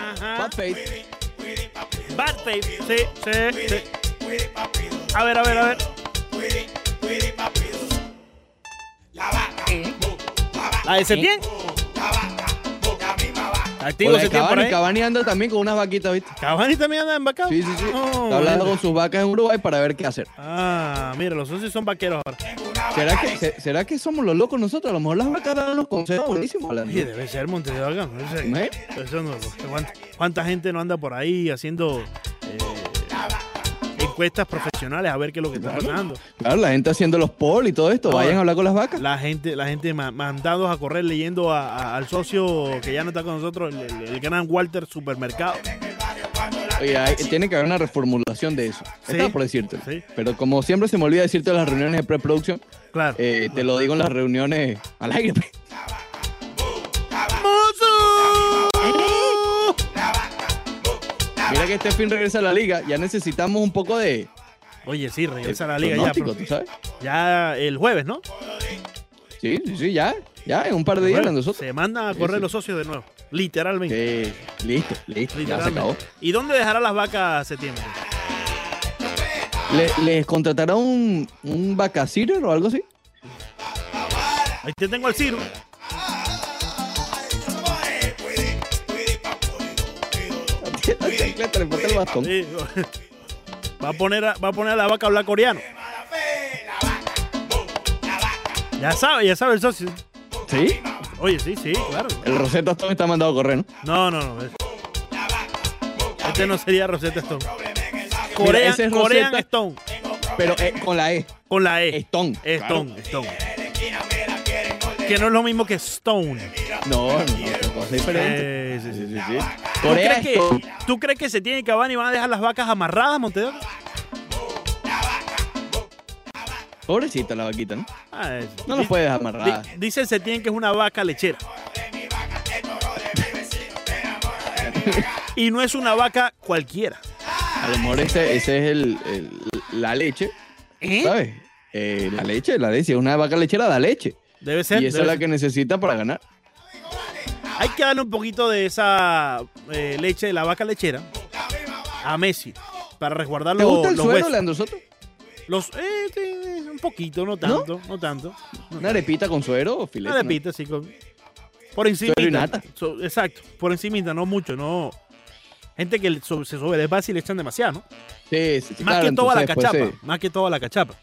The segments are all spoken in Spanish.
Ajá. Bad Faith. Bad Faith. Sí, sí, sí. A ver, a ver, a ver. La de Setién. Activo O la de Setién por Cavani. Cavani anda también con unas vaquitas, ¿viste? Cavani también anda en vaca. Sí, sí, sí. Oh, Está hablando mira. con sus vacas en Uruguay para ver qué hacer. Ah, mira, los socios son vaqueros ahora. ¿Será que, se- ¿Será que somos los locos nosotros? A lo mejor las vacas dan los consejos buenísimos. Oye, debe ser Monte de Vaca. no sé. ¿Eh? Eso no- ¿cuánta, cuánta gente no anda por ahí haciendo eh, encuestas profesionales a ver qué es lo que está pasando? Claro, la gente haciendo los polls y todo esto. Ahora, Vayan a hablar con las vacas. La gente, la gente ma- mandados a correr leyendo a- a- al socio que ya no está con nosotros, el, el- el gran Walter Supermercado. Oye, hay- tiene que haber una reformulación de eso. Sí. Estaba por decirte. Sí. Pero como siempre se me olvida decirte en las reuniones de preproducción, Claro. eh, te lo digo en las reuniones al aire. pues. Mira que este fin regresa a la liga. Ya necesitamos un poco de Oye, sí, regresa a la liga ya. pronóstico, pero- ¿tú sabes? Ya el jueves, ¿no? Sí, sí, sí, ya. Ya, en un par de días nosotros. Se mandan a Sí, correr sí. los socios de nuevo. Literalmente. Sí, listo, listo. Ya se literalmente. acabó. ¿Y dónde dejará las vacas septiembre? ¿Le- ¿Les contratará un, un vacacitter o algo así? Ahí te tengo al Ciro. Sí. Va a poner a, va a poner a la vaca a hablar coreano. Ya sabe, ya sabe el socio. ¿Sí? Oye, sí, sí, claro. El Rosetta Stone está mandado a correr, ¿no? No, no, no. es- Este no sería Rosetta Stone. Corean, ese es Rosetta. Stone. Pero eh, con la E. Con la E. Stone. Stone, Stone. Que no es lo mismo que Stone. No, no, no, cosa diferente. Eh, sí, sí, sí. ¿Tú Corea crees, que, Stone. ¿Tú crees que se tiene y Cavani van a dejar las vacas amarradas, Montedor? Pobrecita la vaquita, ¿no? Ah, es- No di- puedes amarrar. di- Dice el Setién que es una vaca lechera. y no es una vaca cualquiera. A lo mejor ese, ese es el, el- la leche, ¿Eh? ¿sabes? Eh, la leche, la leche. Una vaca lechera da leche. Debe ser. Y esa es la ser. que necesita para ganar. Hay que darle un poquito de esa eh, leche de la vaca lechera a Messi para resguardar ¿Te los, gusta el los suero. Leandro Soto? Los, eh, un poquito, no tanto, no, tanto. ¿Una arepita con suero o filete? Una no? repita, sí. con- por encima. Suero y nata. exacto, por encima, no mucho, no. Gente que so- se base y le echan demasiado, ¿no? Sí, sí, sí, más claro, que toda la después cachapa. se- Más que toda la cachapa.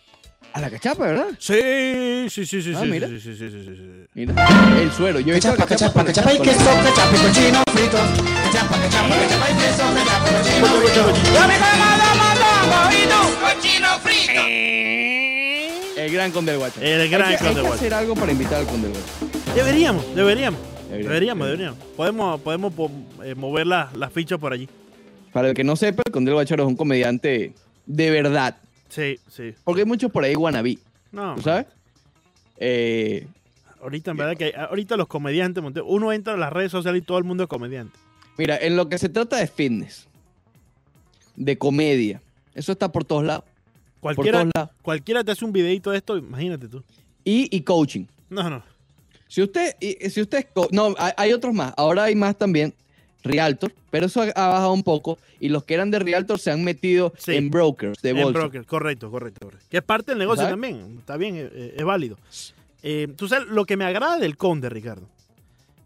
A la cachapa, ¿verdad? Sí, sí, sí, sí, Ah, sí, mira. sí, sí, sí, sí, sí, sí. Mira, el suero. Yo he visto Cachapa, cachapa, cachapa, cachapa y con- queso, cachapa y cochino frito. Cachapa, cachapa, cachapa y queso, cachapa y cochino frito. El gran Conde del Guacho. El gran hay que, hay Conde del que Guacho. hacer algo para invitar al Conde del Guacho. Deberíamos, deberíamos. Deberíamos, Deberíamos, deberíamos. Podemos, podemos po- eh, mover las las fichas por allí. Para el que no sepa, el Conde del Guacharo es un comediante de verdad. Sí, sí. Porque hay muchos por ahí wannabe, No, ¿tú sabes? Eh, ahorita en verdad que ahorita los comediantes, uno entra a las redes sociales y todo el mundo es comediante. mira, en lo que se trata de fitness, de comedia, eso está por todos lados. Cualquiera, cualquiera te hace un videito de esto, imagínate tú. Y, y coaching. No, no. Si usted, si usted es no, hay, hay otros más. Ahora hay más también. Realtor, pero eso ha, bajado un poco. Y los que eran de Realtor se han metido Sí. en brokers de En bolsa. broker, correcto, correcto, correcto. Que es parte del negocio ¿Sabes? también. Está bien, eh, eh, es válido. Eh, tú sabes, lo que me agrada del Conde, Ricardo,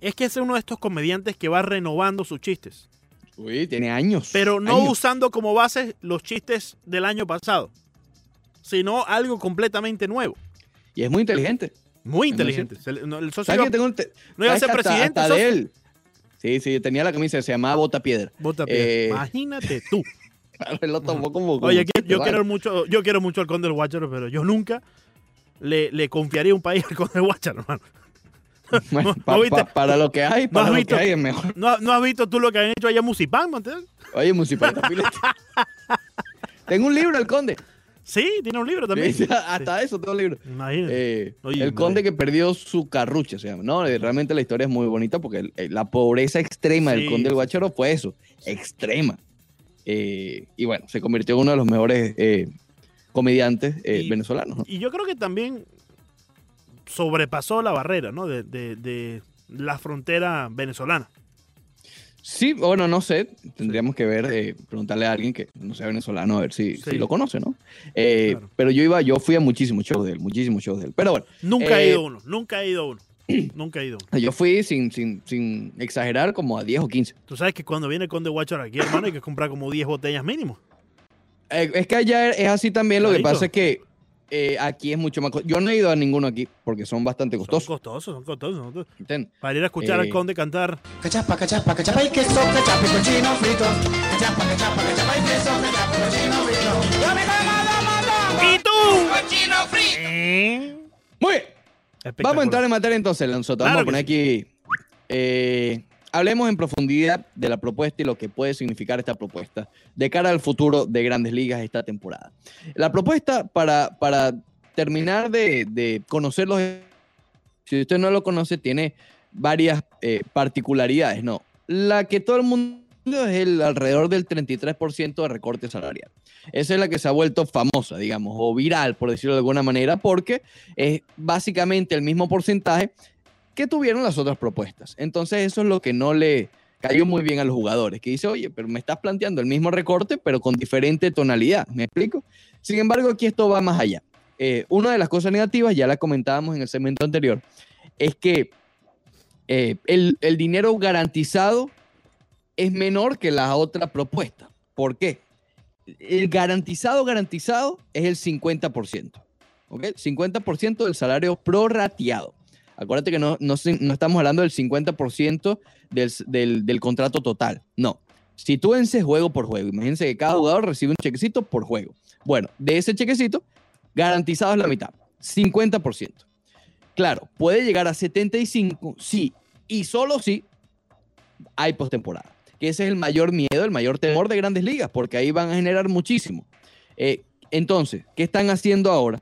es que es uno de estos comediantes que va renovando sus chistes. Uy, tiene años. Pero no años. usando como base los chistes del año pasado, sino algo completamente nuevo. Y es muy inteligente. Muy inteligente. No, el socio ¿Sabes iba- tengo un no iba a ¿sabes ser hasta- presidente. hasta de él. Sí, sí, tenía la camisa, se llamaba Bota Piedra. Bota Eh, piedra. Imagínate tú. Él lo tomó como. como Oye, que- yo ¿vale? quiero mucho, yo quiero mucho al Conde del Guacharo, pero yo nunca le, le confiaría un país al Conde del Guacharo, hermano. Bueno, ¿No- pa- no viste? pa- para lo que hay, para lo visto? que hay es mejor. ¿No, no has visto tú lo que han hecho allá en Musipán? Oye, Filete. Tengo un libro, El Conde. Sí, tiene un libro también. Sí, hasta eso tengo un libro. Imagínate. Eh, Oye, el conde que perdió su carrucha se llama. No, eh, realmente la historia es muy bonita porque el- eh, la pobreza extrema del conde del Guacharo fue eso, extrema. Eh, y bueno, se convirtió en uno de los mejores eh, comediantes Y- venezolanos. ¿no? Y yo creo que también sobrepasó la barrera, ¿no? De, de- de la frontera venezolana. Sí, bueno, no sé. Tendríamos que ver, eh, preguntarle a alguien que no sea venezolano a ver si, Sí. si lo conoce, ¿no? Eh, Claro. Pero yo iba, yo fui a muchísimos shows de él, muchísimos shows de él. Pero bueno, Nunca he Eh, ido a uno, nunca he ido a uno. nunca he ido uno. yo fui sin, sin, sin exagerar como a 10 o 15. Tú sabes que cuando viene con The Watcher aquí, hermano, hay que comprar como 10 botellas mínimo. Eh, es que allá es así también, lo que pasa es que eh, aquí es mucho más... Yo no he ido a ninguno aquí porque son bastante Son costosos. costosos, son costosos. son costosos. Para ir a escuchar Eh, al conde cantar. Cachapa, cachapa, cachapa y queso, cachapa y cochino frito. Cachapa, cachapa, cachapa y queso, cachapa y cochino frito. ¡Dame, dame, dame, ¿Y tú? ¡Cochino frito! ¿Eh? Muy bien. Vamos a entrar en materia entonces, Lanzota. Claro Vamos a poner aquí. eh, hablemos en profundidad de la propuesta y lo que puede significar esta propuesta de cara al futuro de grandes ligas esta temporada. La propuesta para, para terminar de, de conocerlos, si usted no lo conoce, tiene varias eh, particularidades, ¿no? La que todo el mundo es el alrededor del 33% de recorte salarial. Esa es la que se ha vuelto famosa, digamos, o viral, por decirlo de alguna manera, porque es básicamente el mismo porcentaje que tuvieron las otras propuestas. Entonces eso es lo que no le cayó muy bien a los jugadores, que dice, oye, pero me estás planteando el mismo recorte, pero con diferente tonalidad, ¿me explico? Sin embargo, aquí esto va más allá. Eh, una de las cosas negativas, ya la comentábamos en el segmento anterior, es que eh, el, el dinero garantizado es menor que la otra propuesta. ¿Por qué? El garantizado, garantizado es el 50%. ¿ok? 50% del salario prorrateado. Acuérdate que no, no, estamos hablando del 50% del, del, del contrato total. No. Si tú vences juego por juego, imagínense que cada jugador recibe un chequecito por juego. Bueno, de ese chequecito, garantizado es la mitad, 50%. Claro, puede llegar a 75, sí, y solo si hay postemporada. Que ese es el mayor miedo, el mayor temor de grandes ligas, porque ahí van a generar muchísimo. Eh, entonces, ¿qué están haciendo ahora?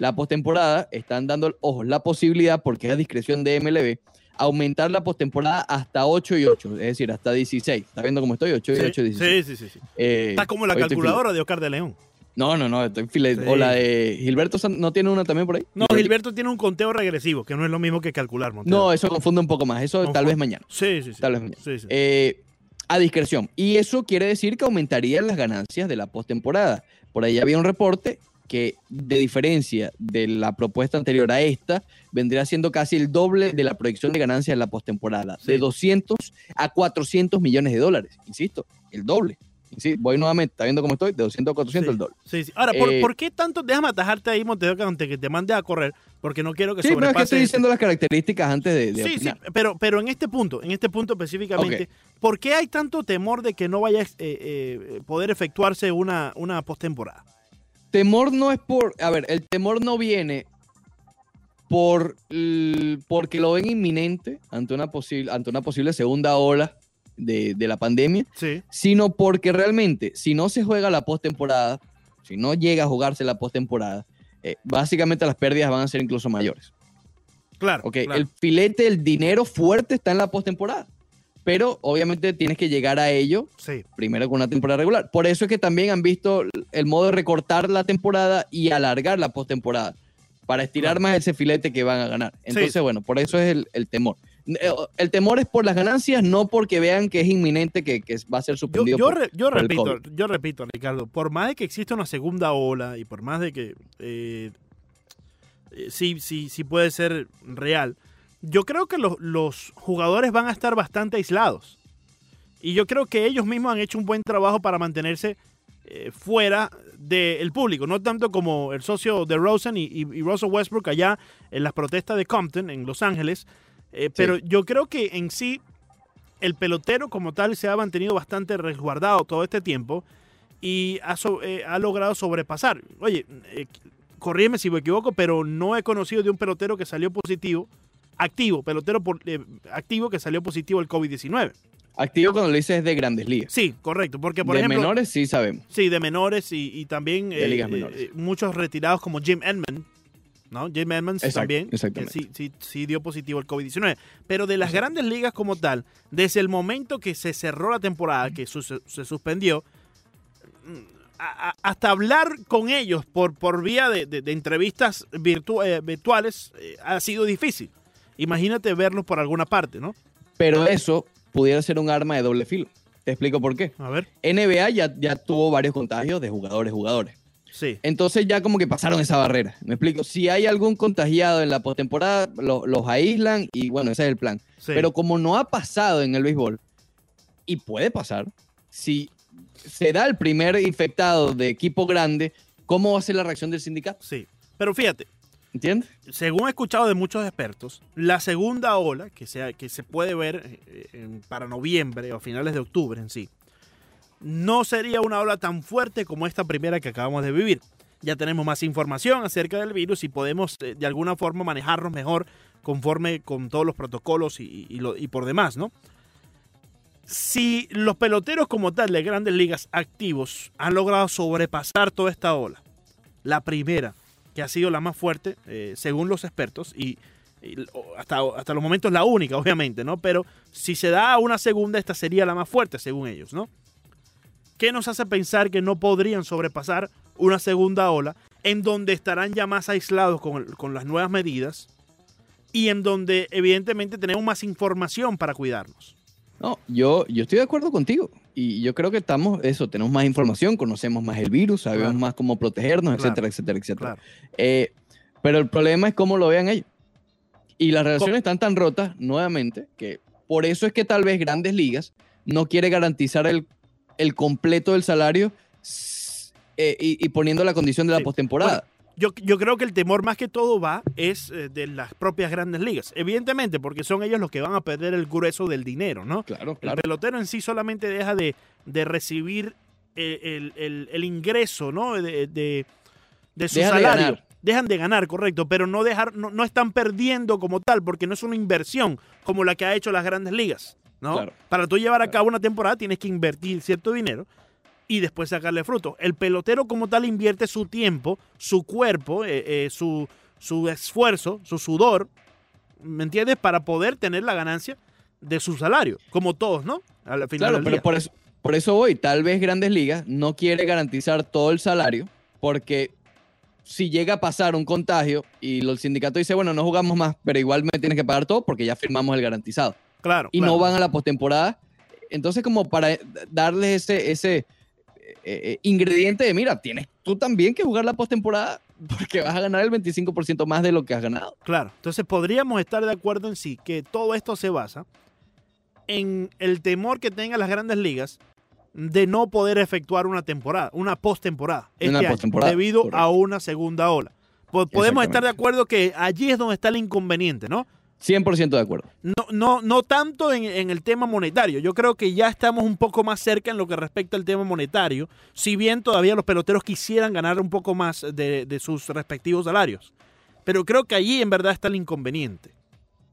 La postemporada están dando, ojo, la posibilidad, porque es a discreción de MLB, aumentar la postemporada hasta 8 y 8, es decir, hasta 16. ¿Estás viendo cómo estoy? 8 y Sí, 8, 16. sí, sí, sí, sí. Eh, Está como la calculadora de Oscar de León. No, no, no, estoy file- Sí. O la de Gilberto, ¿no tiene una también por ahí? No, Gilberto tiene un conteo regresivo, que no es lo mismo que calcular, Montero. No, eso confunde un poco más. Eso tal vez mañana. Sí, sí, sí. Tal vez mañana. Sí, sí. Eh, a discreción. Y eso quiere decir que aumentarían las ganancias de la postemporada. Por ahí había un reporte que, de diferencia de la propuesta anterior a esta, vendría siendo casi el doble de la proyección de ganancias de la postemporada. Sí. De 200 a 400 millones de dólares. Insisto, el doble. Voy nuevamente, ¿está viendo cómo estoy? De 200 a 400 Sí, el doble. sí, sí. Ahora, ¿por, Eh, por qué tanto? Déjame atajarte ahí, Montero, que antes que te mande a correr, porque no quiero que Sí, pero es que sobrepase. estoy diciendo las características antes de, de Sí, sí, pero, pero en este punto, en este punto específicamente, ¿por qué hay tanto temor de que no vaya a eh, eh, poder efectuarse una, una postemporada? Temor no es por, a ver, el temor no viene por porque lo ven inminente ante una posible, ante una posible segunda ola de, de la pandemia, Sí, sino porque realmente, si no se juega la postemporada, si no llega a jugarse la postemporada, eh, básicamente las pérdidas van a ser incluso mayores. claro. Ok, claro. el filete, el dinero fuerte está en la postemporada, pero obviamente tienes que llegar a ello Sí, primero con una temporada regular. Por eso es que también han visto el modo de recortar la temporada y alargar la postemporada para estirar más ese filete que van a ganar. Entonces, Sí. bueno, por eso es el, el temor. Eh, El temor es por las ganancias, no porque vean que es inminente que, que va a ser suspendido. yo, por- yo por repito, yo repito, Ricardo, por más de que exista una segunda ola y por más de que eh, eh, sí, sí, sí puede ser real, yo creo que los, los jugadores van a estar bastante aislados. Y yo creo que ellos mismos han hecho un buen trabajo para mantenerse eh, fuera del público, no tanto como el socio de Rosen y, y, y Russell Westbrook allá en las protestas de Compton, en Los Ángeles. Eh, pero yo creo que en sí el pelotero como tal se ha mantenido bastante resguardado todo este tiempo y ha, so- eh, ha logrado sobrepasar. Oye, corrígeme si me equivoco, pero no he conocido de un pelotero que salió positivo, activo, pelotero por- eh, activo que salió positivo el COVID-19. Activo cuando lo dices de grandes ligas. Sí, correcto, porque por de ejemplo... menores sí sabemos. Sí, de menores y, y también De eh, ligas eh, menores. eh, muchos retirados como Jim Edmond, ¿no? Jim Edmonds Exacto, también, sí, sí, sí dio positivo el COVID-19. Pero de las grandes ligas como tal, desde el momento que se cerró la temporada, que su- se, suspendió, mm, a- a- hasta hablar con ellos por, por vía de, de- de entrevistas virtu- eh, virtuales eh, ha sido difícil. Imagínate verlos por alguna parte, ¿no? Pero eso pudiera ser un arma de doble filo. Te explico por qué. A ver. NBA ya, ya tuvo varios contagios de jugadores, jugadores. Sí. Entonces ya como que pasaron esa barrera. Me explico. Si hay algún contagiado en la postemporada, lo- los aíslan y bueno, ese es el plan. sí. Pero como no ha pasado en el béisbol, y puede pasar, si se da el primer infectado de equipo grande, ¿cómo va a ser la reacción del sindicato? Sí. Pero fíjate, ¿Entiendes? según he escuchado de muchos expertos, la segunda ola que, se puede ver eh, para noviembre o finales de octubre en sí, no sería una ola tan fuerte como esta primera que acabamos de vivir. Ya tenemos más información acerca del virus y podemos eh, de alguna forma manejarnos mejor conforme con todos los protocolos y, y por demás, ¿no? Si los peloteros como tal de grandes ligas activos han logrado sobrepasar toda esta ola, la primera, que ha sido la más fuerte, eh, según los expertos, y, y hasta, hasta los momentos la única, obviamente, ¿no? Pero si se da una segunda, esta sería la más fuerte, según ellos, ¿no? ¿Qué nos hace pensar que no podrían sobrepasar una segunda ola en donde estarán ya más aislados con, con las nuevas medidas y en donde evidentemente tenemos más información para cuidarnos? No, yo, yo estoy de acuerdo contigo. Y yo creo que estamos, eso, tenemos más información, conocemos más el virus, sabemos Claro. más cómo protegernos, Claro. etcétera, etcétera, etcétera. Claro. Eh, pero el problema es cómo lo vean ellos. Y las relaciones están tan rotas, nuevamente, que por eso es que tal vez Grandes Ligas no quiere garantizar el, el completo del salario eh, y, y poniendo la condición de la Sí. postemporada. Yo, yo creo que el temor más que todo va es eh, de las propias grandes ligas. Evidentemente, porque son ellos los que van a perder el grueso del dinero, ¿no? claro, El claro. pelotero en sí solamente deja de, de recibir eh, el, el- el ingreso, ¿no? De, de- de su Deja de salario. ganar. Dejan de ganar, correcto, pero no, dejar, no, no están perdiendo como tal, porque no es una inversión como la que ha hecho las grandes ligas, ¿no? Claro. Para tú llevar a cabo una temporada tienes que invertir cierto dinero y después sacarle fruto. El pelotero como tal invierte su tiempo, su cuerpo, eh, eh, su, su esfuerzo, su sudor, ¿me entiendes? Para poder tener la ganancia de su salario, como todos, ¿no? Al final Claro, del pero día. por eso, por eso voy. Tal vez Grandes Ligas no quiere garantizar todo el salario porque si llega a pasar un contagio y el sindicato dice, bueno, no jugamos más, pero igual me tienes que pagar todo porque ya firmamos el garantizado. Claro. Y claro. no van a la postemporada. Entonces, como para darles ese, ese eh, eh, ingrediente de, mira, tienes tú también que jugar la postemporada porque vas a ganar el 25% más de lo que has ganado. Claro. Entonces podríamos estar de acuerdo en sí que todo esto se basa en el temor que tengan las grandes ligas de no poder efectuar una temporada, una postemporada, este postemporada, debido correcto. a una segunda ola. Po- Podemos estar de acuerdo que allí es donde está el inconveniente, ¿no? 100% de acuerdo. No, no, no tanto en, en el tema monetario. Yo creo que ya estamos un poco más cerca en lo que respecta al tema monetario, si bien todavía los peloteros quisieran ganar un poco más de, de sus respectivos salarios. Pero creo que allí en verdad está el inconveniente.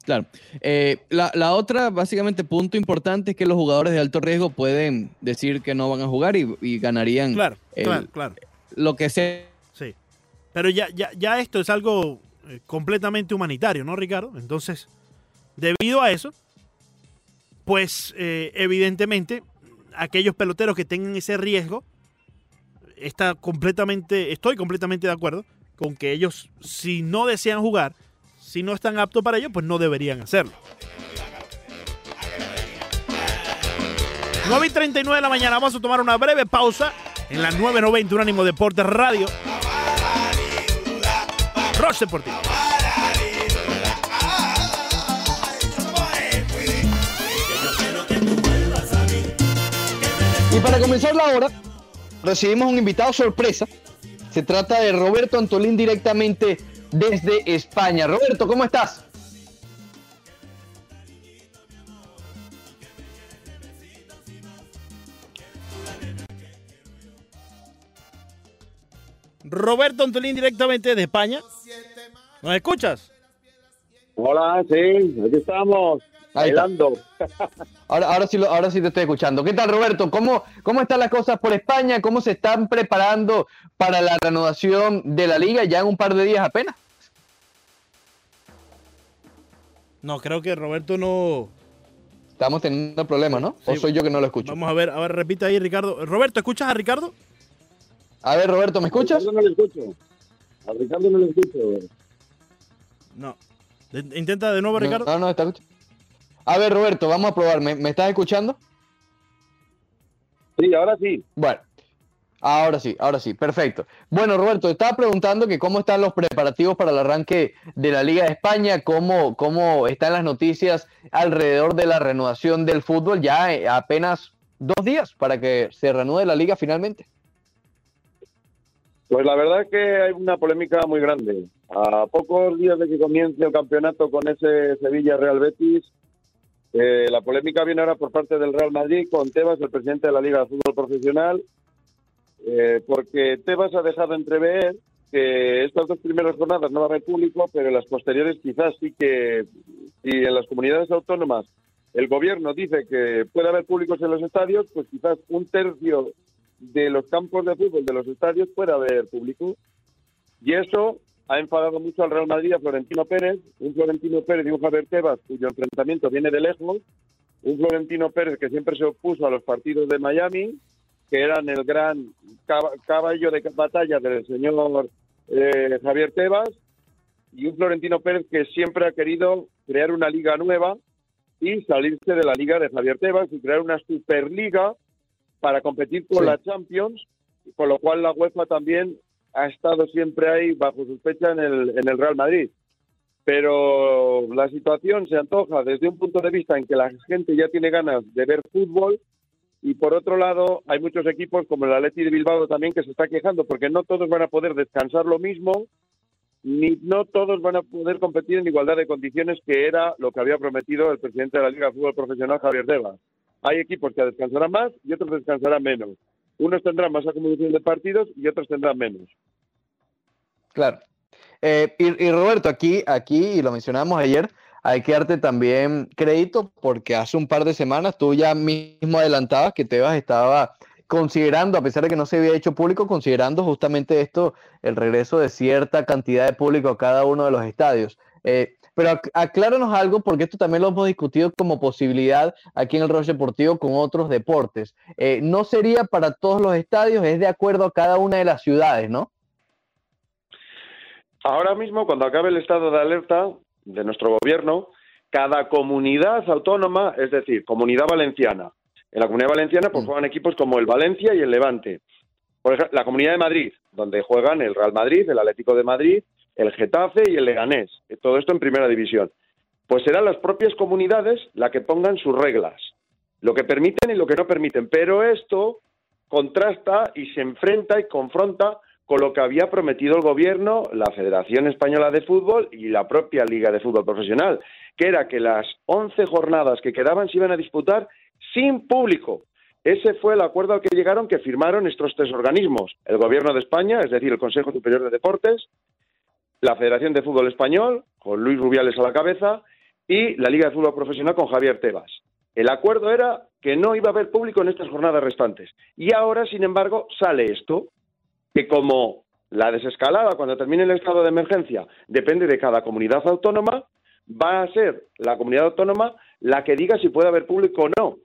Claro. Eh, la, la otra, básicamente, punto importante es que los jugadores de alto riesgo pueden decir que no van a jugar y, y ganarían Claro, el- claro, claro. lo que sea. Sí. Pero ya, ya, ya esto es algo eh, completamente humanitario, ¿no, Ricardo? Entonces, debido a eso, pues eh, evidentemente aquellos peloteros que tengan ese riesgo, está completamente, estoy completamente de acuerdo con que ellos, si no desean jugar, si no están aptos para ello, pues no deberían hacerlo. 9 y 39 de la mañana, vamos a tomar una breve pausa en la 990 Unánimo Deportes Radio. Deportivo. Y para comenzar la hora, recibimos un invitado sorpresa. Se trata de Roberto Antolín directamente desde España. Roberto, ¿cómo estás? Roberto Antolín directamente de España. ¿Nos escuchas? Hola, sí, aquí estamos, Ahí bailando. Ahora, ahora, sí, lo- ahora sí te estoy escuchando. ¿Qué tal, Roberto? ¿Cómo, ¿Cómo están las cosas por España? ¿Cómo se están preparando para la reanudación de la liga ya en un par de días apenas? No, creo que Roberto no. Estamos teniendo problemas, ¿no? ¿O soy yo que no lo escucho? Vamos a ver, a ver, repite ahí, Ricardo. Roberto, ¿escuchas a Ricardo? A ver, Roberto, ¿me A escuchas? Ricardo no le escucho. A Ricardo no le escucho. No. Intenta de nuevo, Ricardo. No, no, está escuchando. A ver, Roberto, vamos a probar. ¿Me, me estás escuchando? Sí, ahora sí. Bueno, ahora sí, ahora sí, perfecto. Bueno, Roberto, estaba preguntando que cómo están los preparativos para el arranque de la Liga de España, cómo, cómo están las noticias alrededor de la renovación del fútbol, ya eh, apenas dos días para que se reanude la liga finalmente. Pues la verdad que hay una polémica muy grande. A pocos días de que comience el campeonato con ese Sevilla-Real Betis, eh, la polémica viene ahora por parte del Real Madrid con Tebas, el presidente de la Liga de Fútbol Profesional, eh, porque Tebas ha dejado entrever que estas dos primeras jornadas no va a haber público, pero en las posteriores quizás sí que, si en las comunidades autónomas el gobierno dice que puede haber públicos en los estadios, pues quizás un tercio de los campos de fútbol de los estadios puede haber público. Y eso ha enfadado mucho al Real Madrid, a Florentino Pérez, un Florentino Pérez y un Javier Tebas cuyo enfrentamiento viene de lejos, un Florentino Pérez que siempre se opuso a los partidos de Miami, que eran el gran cab- caballo de batalla del señor eh, Javier Tebas, y un Florentino Pérez que siempre ha querido crear una liga nueva y salirse de la liga de Javier Tebas y crear una superliga para competir con Sí. la Champions, con lo cual la UEFA también ha estado siempre ahí bajo sospecha en el, en el Real Madrid. Pero la situación se antoja desde un punto de vista en que la gente ya tiene ganas de ver fútbol y por otro lado hay muchos equipos como el Atleti de Bilbao también que se está quejando porque no todos van a poder descansar lo mismo ni no todos van a poder competir en igualdad de condiciones que era lo que había prometido el presidente de la Liga de Fútbol Profesional Javier Tebas. Hay equipos que descansarán más y otros descansarán menos. Unos tendrán más acumulación de partidos y otros tendrán menos. Claro. Eh, y, Roberto, aquí, aquí, y lo mencionamos ayer, hay que darte también crédito porque hace un par de semanas tú ya mismo adelantabas que Tebas estaba considerando, a pesar de que no se había hecho público, considerando justamente esto, el regreso de cierta cantidad de público a cada uno de los estadios. Eh, pero ac- acláranos algo, porque esto también lo hemos discutido como posibilidad aquí en el Roche Deportivo con otros deportes. Eh, no sería para todos los estadios, es de acuerdo a cada una de las ciudades, ¿no? Ahora mismo, cuando acabe el estado de alerta de nuestro gobierno, cada comunidad autónoma, es decir, comunidad valenciana, en la comunidad valenciana pues Mm. juegan equipos como el Valencia y el Levante. Por ejemplo, la comunidad de Madrid, donde juegan el Real Madrid, el Atlético de Madrid, el Getafe y el Leganés. Todo esto en primera división. Pues serán las propias comunidades las que pongan sus reglas, lo que permiten y lo que no permiten. Pero esto contrasta y se enfrenta y confronta con lo que había prometido el gobierno, la Federación Española de Fútbol y la propia Liga de Fútbol Profesional, que era que las 11 jornadas que quedaban se iban a disputar sin público. Ese fue el acuerdo al que llegaron, que firmaron estos tres organismos. El Gobierno de España, es decir, el Consejo Superior de Deportes, la Federación de Fútbol Español, con Luis Rubiales a la cabeza, y la Liga de Fútbol Profesional con Javier Tebas. El acuerdo era que no iba a haber público en estas jornadas restantes. Y ahora, sin embargo, sale esto, que como la desescalada cuando termine el estado de emergencia depende de cada comunidad autónoma, va a ser la comunidad autónoma la que diga si puede haber público o no.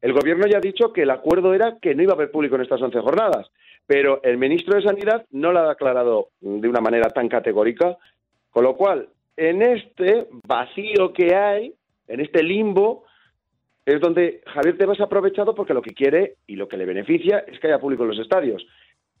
El gobierno ya ha dicho que el acuerdo era que no iba a haber público en estas 11 jornadas, pero el ministro de Sanidad no lo ha declarado de una manera tan categórica, con lo cual, en este vacío que hay, en este limbo, es donde Javier Tebas ha aprovechado porque lo que quiere y lo que le beneficia es que haya público en los estadios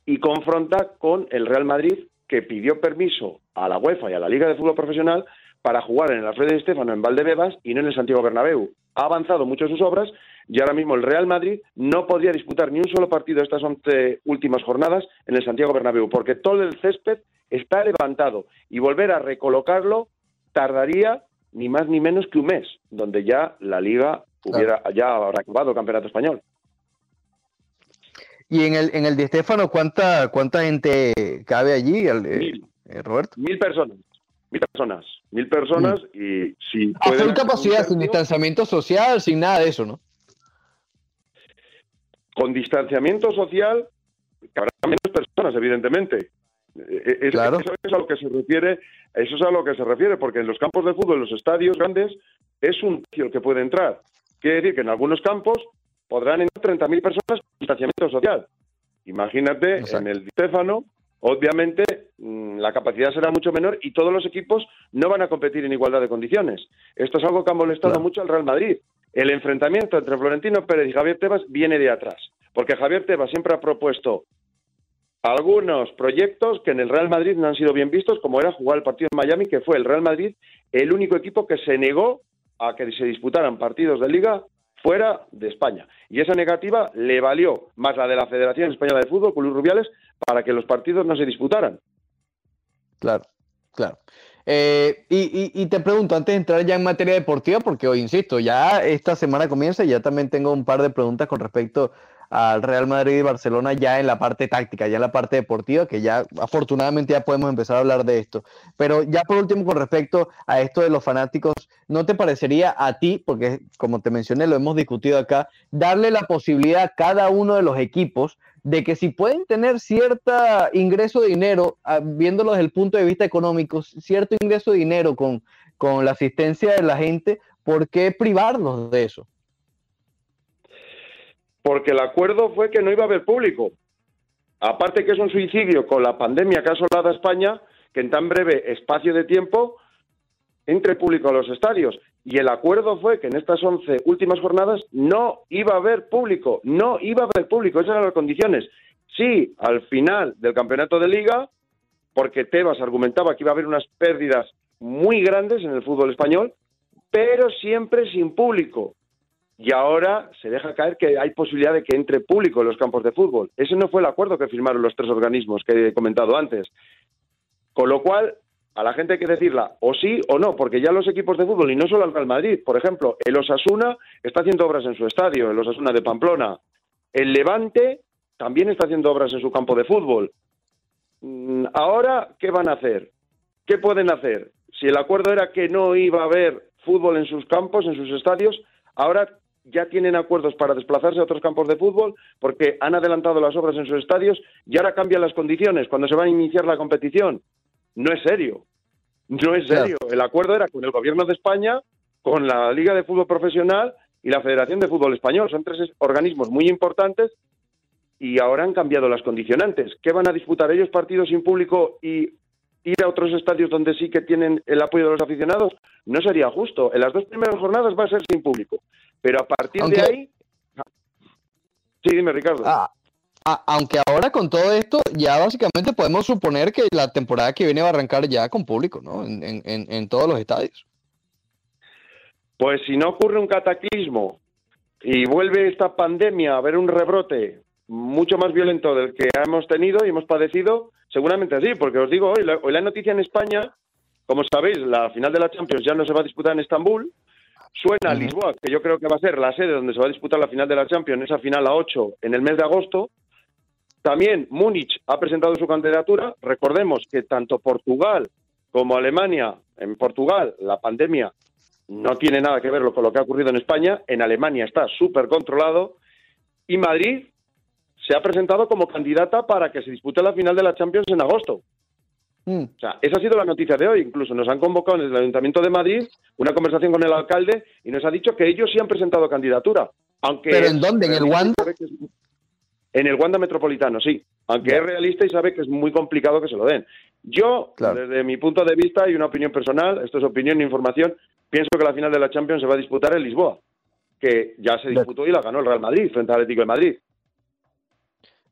y confronta con el Real Madrid que pidió permiso a la UEFA y a la Liga de Fútbol Profesional para jugar en el Alfredo Di Stéfano en Valdebebas y no en el Santiago Bernabéu. Ha avanzado mucho sus obras y ahora mismo el Real Madrid no podría disputar ni un solo partido de estas 11 últimas jornadas en el Santiago Bernabéu porque todo el césped está levantado y volver a recolocarlo tardaría ni más ni menos que un mes, donde ya la Liga hubiera ya habrá acabado el Campeonato Español. Y en el, en el Di Stéfano, ¿cuánta, ¿cuánta gente cabe allí, el- eh, Mil. eh, Roberto? Mil personas. Mil personas. Mil personas y si A full capacidad, sin distanciamiento social, sin nada de eso, ¿no? Con distanciamiento social, que habrá menos personas, evidentemente. Eh, eh, es- Claro. Eso es a lo que se refiere, eso es a lo que se refiere, porque en los campos de fútbol, en los estadios grandes, es un tercio el que puede entrar. Quiere decir que en algunos campos podrán entrar 30.000 personas con distanciamiento social. Imagínate Exacto. en el Di Stéfano, obviamente mm, la capacidad será mucho menor y todos los equipos no van a competir en igualdad de condiciones. Esto es algo que ha molestado Claro. mucho al Real Madrid. El enfrentamiento entre Florentino Pérez y Javier Tebas viene de atrás, porque Javier Tebas siempre ha propuesto algunos proyectos que en el Real Madrid no han sido bien vistos, como era jugar el partido en Miami, que fue el Real Madrid el único equipo que se negó a que se disputaran partidos de liga fuera de España. Y esa negativa le valió más la de la Federación Española de Fútbol, con Luis Rubiales, para que los partidos no se disputaran. Claro, claro. Eh, y, y- y te pregunto, antes de entrar ya en materia deportiva, porque hoy, insisto, ya esta semana comienza y ya también tengo un par de preguntas con respecto al Real Madrid y Barcelona ya en la parte táctica, ya en la parte deportiva, que ya afortunadamente ya podemos empezar a hablar de esto. Pero ya por último, con respecto a esto de los fanáticos, ¿no te parecería a ti, porque como te mencioné, lo hemos discutido acá, darle la posibilidad a cada uno de los equipos de que si pueden tener cierto ingreso de dinero, ah, viéndolo desde el punto de vista económico, cierto ingreso de dinero con, con la asistencia de la gente, ¿por qué privarlos de eso? Porque el acuerdo fue que no iba a haber público. Aparte que es un suicidio con la pandemia que ha asolado a España, que en tan breve espacio de tiempo entre público a los estadios. Y el acuerdo fue que en estas 11 últimas jornadas no iba a haber público, no iba a haber público, esas eran las condiciones. Sí, al final del campeonato de liga, porque Tebas argumentaba que iba a haber unas pérdidas muy grandes en el fútbol español, pero siempre sin público. Y ahora se deja caer que hay posibilidad de que entre público en los campos de fútbol. Ese no fue el acuerdo que firmaron los tres organismos que he comentado antes. Con lo cual, a la gente hay que decirla o sí o no, porque ya los equipos de fútbol, y no solo el Real Madrid, por ejemplo, el Osasuna está haciendo obras en su estadio, el Osasuna de Pamplona. El Levante también está haciendo obras en su campo de fútbol. Mm, Ahora, ¿qué van a hacer? ¿Qué pueden hacer? Si el acuerdo era que no iba a haber fútbol en sus campos, en sus estadios, ahora ya tienen acuerdos para desplazarse a otros campos de fútbol porque han adelantado las obras en sus estadios y ahora cambian las condiciones cuando se va a iniciar la competición. No es serio. No es Claro. serio. El acuerdo era con el gobierno de España, con la Liga de Fútbol Profesional y la Federación de Fútbol Español. Son tres organismos muy importantes y ahora han cambiado las condicionantes. ¿Qué van a disputar ellos partidos sin público y ir a otros estadios donde sí que tienen el apoyo de los aficionados? No sería justo. En las dos primeras jornadas va a ser sin público. Pero a partir Aunque- de ahí... Sí, dime, Ricardo. Ah, aunque ahora con todo esto, ya básicamente podemos suponer que la temporada que viene va a arrancar ya con público, ¿no? En, en- en- en todos los estadios. Pues si no ocurre un cataclismo y vuelve esta pandemia a haber un rebrote mucho más violento del que hemos tenido y hemos padecido, seguramente sí, porque os digo hoy, la, hoy la noticia en España, como sabéis, la final de la Champions ya no se va a disputar en Estambul, suena. Lisboa, que yo creo que va a ser la sede donde se va a disputar la final de la Champions, esa final a 8 en el mes de agosto. También Múnich ha presentado su candidatura. Recordemos que tanto Portugal como Alemania, en Portugal la pandemia no tiene nada que ver con lo que ha ocurrido en España. En Alemania está súper controlado. Y Madrid se ha presentado como candidata para que se dispute la final de la Champions en agosto. Mm, O sea, esa ha sido la noticia de hoy. Incluso nos han convocado en el Ayuntamiento de Madrid una conversación con el alcalde y nos ha dicho que ellos sí han presentado candidatura. Aunque ¿Pero en dónde? ¿En el Wanda? es- En el Wanda Metropolitano, sí. Aunque es realista y sabe que es muy complicado que se lo den. Yo, Claro. desde mi punto de vista y una opinión personal, esto es opinión e información, pienso que la final de la Champions se va a disputar en Lisboa, que ya se disputó y la ganó el Real Madrid frente al Atlético de Madrid.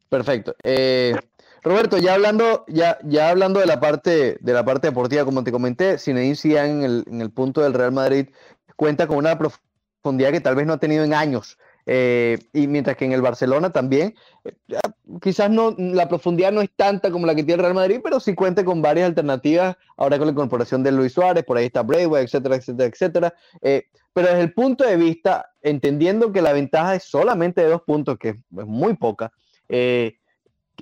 perfecto. Eh, Roberto, ya hablando, ya, ya hablando de la parte, de la parte deportiva, como te comenté, Zinedine Zidane en el, en el punto del Real Madrid cuenta con una profundidad que tal vez no ha tenido en años. Eh, y mientras que en el Barcelona también, eh, ya, quizás no, la profundidad no es tanta como la que tiene el Real Madrid, pero sí cuenta con varias alternativas, ahora con la incorporación de Luis Suárez, por ahí está Braithwaite, etcétera, etcétera, etcétera. Eh, pero desde el punto de vista, entendiendo que la ventaja es solamente de dos puntos, que es muy poca, eh,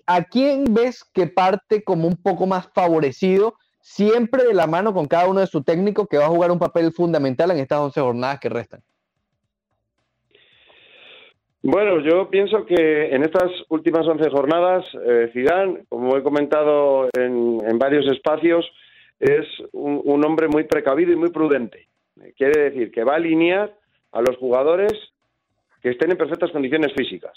¿a quién ves que parte como un poco más favorecido, siempre de la mano con cada uno de sus técnicos, que va a jugar un papel fundamental en estas 11 jornadas que restan? Bueno, yo pienso que en estas últimas 11 jornadas, eh, Zidane, como he comentado en, varios espacios, es un, un hombre muy precavido y muy prudente. Eh, Quiere decir que va a alinear a los jugadores que estén en perfectas condiciones físicas.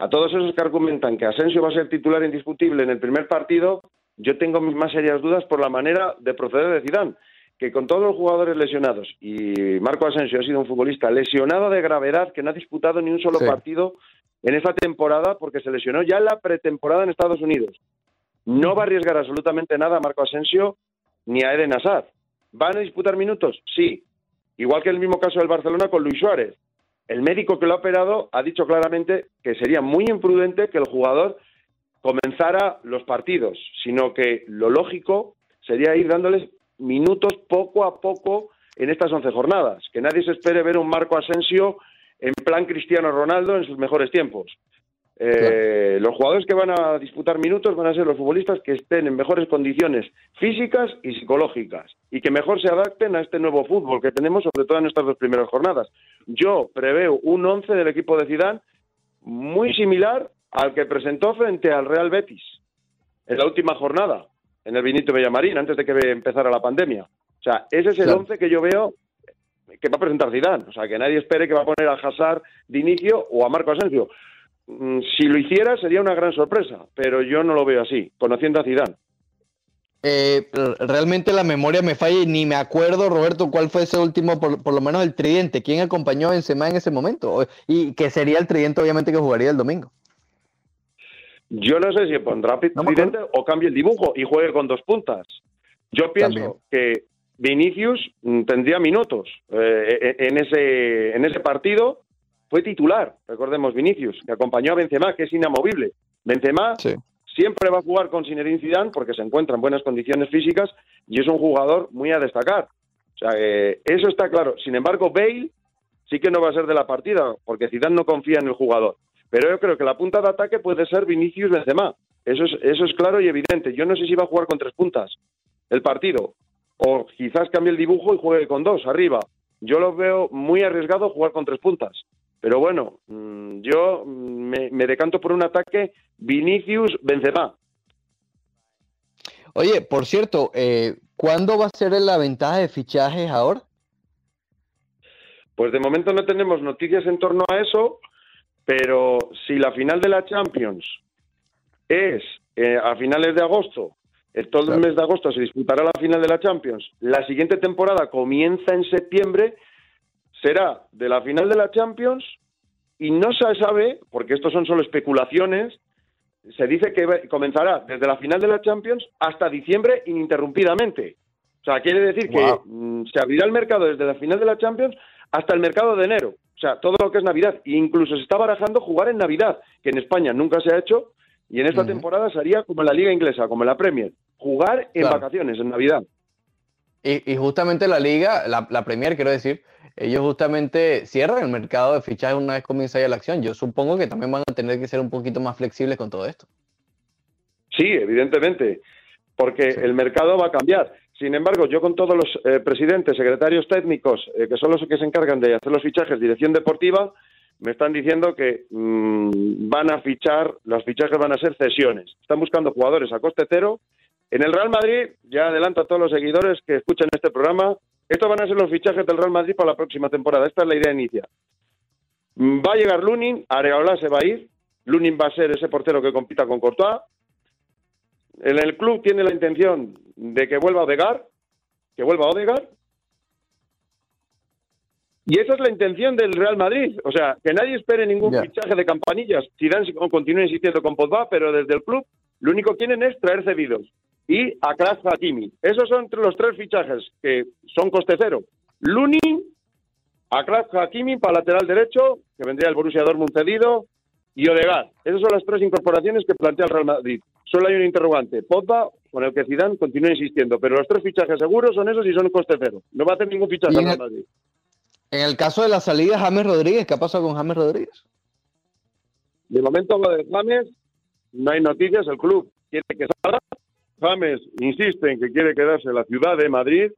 A todos esos que argumentan que Asensio va a ser titular indiscutible en el primer partido, yo tengo mis más serias dudas por la manera de proceder de Zidane, que con todos los jugadores lesionados y Marco Asensio ha sido un futbolista lesionado de gravedad que no ha disputado ni un solo Sí. partido en esta temporada porque se lesionó ya en la pretemporada en Estados Unidos. No va a arriesgar absolutamente nada a Marco Asensio ni a Eden Hazard. ¿Van a disputar minutos? Sí. Igual que el mismo caso del Barcelona con Luis Suárez. El médico que lo ha operado ha dicho claramente que sería muy imprudente que el jugador comenzara los partidos, sino que lo lógico sería ir dándoles minutos poco a poco en estas 11 jornadas. Que nadie se espere ver un Marco Asensio en plan Cristiano Ronaldo en sus mejores tiempos. Eh, Los jugadores que van a disputar minutos van a ser los futbolistas que estén en mejores condiciones físicas y psicológicas y que mejor se adapten a este nuevo fútbol que tenemos, sobre todo en estas dos primeras jornadas. Yo preveo un 11 del equipo de Zidane muy similar al que presentó frente al Real Betis en la última jornada, en el Benito Villamarín, antes de que empezara la pandemia. O sea, ese es el Claro. 11 que yo veo que va a presentar Zidane. O sea, que nadie espere que va a poner a Hazard de inicio o a Marco Asensio. Mm, Si lo hiciera sería una gran sorpresa, pero yo no lo veo así, conociendo a Zidane. Eh, realmente la memoria me falla y ni me acuerdo, Roberto, cuál fue ese último, por, por lo menos el tridente. ¿Quién acompañó a Benzema en ese momento? Y que sería el tridente, obviamente, que jugaría el domingo. Yo no sé si pondrá No tridente o cambie el dibujo y juegue con dos puntas. Yo pienso También. que Vinicius mm, tendría minutos eh, e- en, ese, en ese partido. Fue titular, recordemos, Vinicius, que acompañó a Benzema, que es inamovible. Benzema Sí. siempre va a jugar con Zinedine Zidane porque se encuentra en buenas condiciones físicas y es un jugador muy a destacar. O sea, que eso está claro. Sin embargo, Bale sí que no va a ser de la partida porque Zidane no confía en el jugador. Pero yo creo que la punta de ataque puede ser Vinicius Benzema. Eso es, eso es claro y evidente. Yo no sé si va a jugar con tres puntas el partido o quizás cambie el dibujo y juegue con dos arriba. Yo lo veo muy arriesgado jugar con tres puntas. Pero bueno, mm, yo mm, me, me decanto por un ataque Vinicius Benzema. Oye, por cierto, eh, ¿cuándo va a ser la ventaja de fichajes ahora? Pues de momento no tenemos noticias en torno a eso, pero si la final de la Champions es eh, a finales de agosto, todo el mes de agosto se disputará la final de la Champions, la siguiente temporada comienza en septiembre, será de la final de la Champions y no se sabe, porque estos son solo especulaciones, se dice que comenzará desde la final de la Champions hasta diciembre ininterrumpidamente. O sea, quiere decir Wow. que mm, se abrirá el mercado desde la final de la Champions hasta el mercado de enero. O sea, todo lo que es Navidad. E incluso se está barajando jugar en Navidad, que en España nunca se ha hecho, y en esta temporada sería como en la Liga Inglesa, como en la Premier. Jugar en Claro. vacaciones, en Navidad. Y, y justamente la liga, la, la Premier, quiero decir, ellos justamente cierran el mercado de fichajes una vez comienza ya la acción. Yo supongo que también van a tener que ser un poquito más flexibles con todo esto. Sí, evidentemente, porque Sí. el mercado va a cambiar. Sin embargo, yo con todos los eh, presidentes, secretarios técnicos, eh, que son los que se encargan de hacer los fichajes, dirección deportiva, me están diciendo que mm, van a fichar, los fichajes van a ser cesiones. Están buscando jugadores a coste cero. En el Real Madrid, ya adelanto a todos los seguidores que escuchan este programa, estos van a ser los fichajes del Real Madrid para la próxima temporada. Esta es la idea inicial. Mm, Va a llegar Lunin, Areola se va a ir, Lunin va a ser ese portero que compita con Courtois, en el club tiene la intención de que vuelva Odegar, que vuelva Odegar. Y esa es la intención del Real Madrid. O sea, que nadie espere ningún fichaje de campanillas. Zidane continúa insistiendo con Pogba, pero desde el club lo único que quieren es traer cedidos. Y a Kraf Hakimi. Esos son los tres fichajes que son coste cero. Lunin, Akraf Hakimi para lateral derecho, que vendría el Borussia Dortmund cedido, y Odegaard. Esas son las tres incorporaciones que plantea el Real Madrid. Solo hay un interrogante, Pogba, con el que Zidane continúa insistiendo, pero los tres fichajes seguros son esos y son coste cero. No va a hacer ningún fichaje en Real Madrid. En el caso de la salida, James Rodríguez, ¿qué ha pasado con James Rodríguez? De momento lo de James, no hay noticias, el club quiere que salga. James insiste en que quiere quedarse en la ciudad de Madrid,